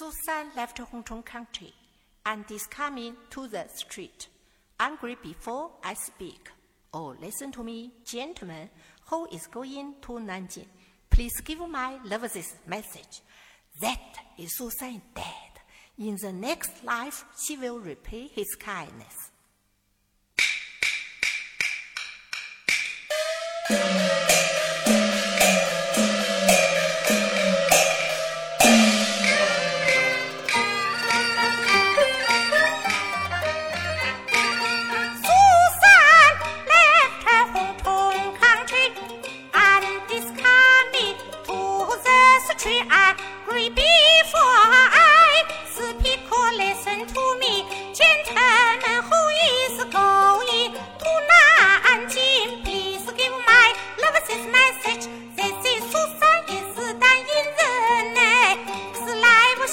Susan left hometown country and is coming to the street. Angry before I speak. Oh, listen to me, gentlemen, who is going to Nanjing. Please give my love this message. That is San dead. In the next life, she will repay his kindness.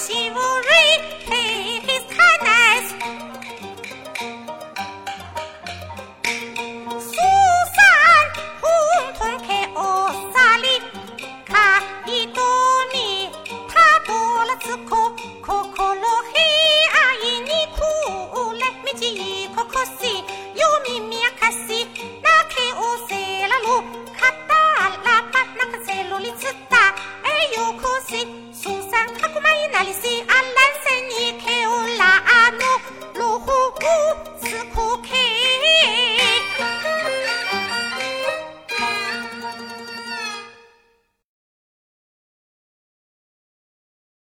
c 蕊开开灿烂，苏珊红彤开哦沙莉，看一朵你，它朵了只颗颗颗落黑，阿姨你苦来没见一颗颗心又咪咪。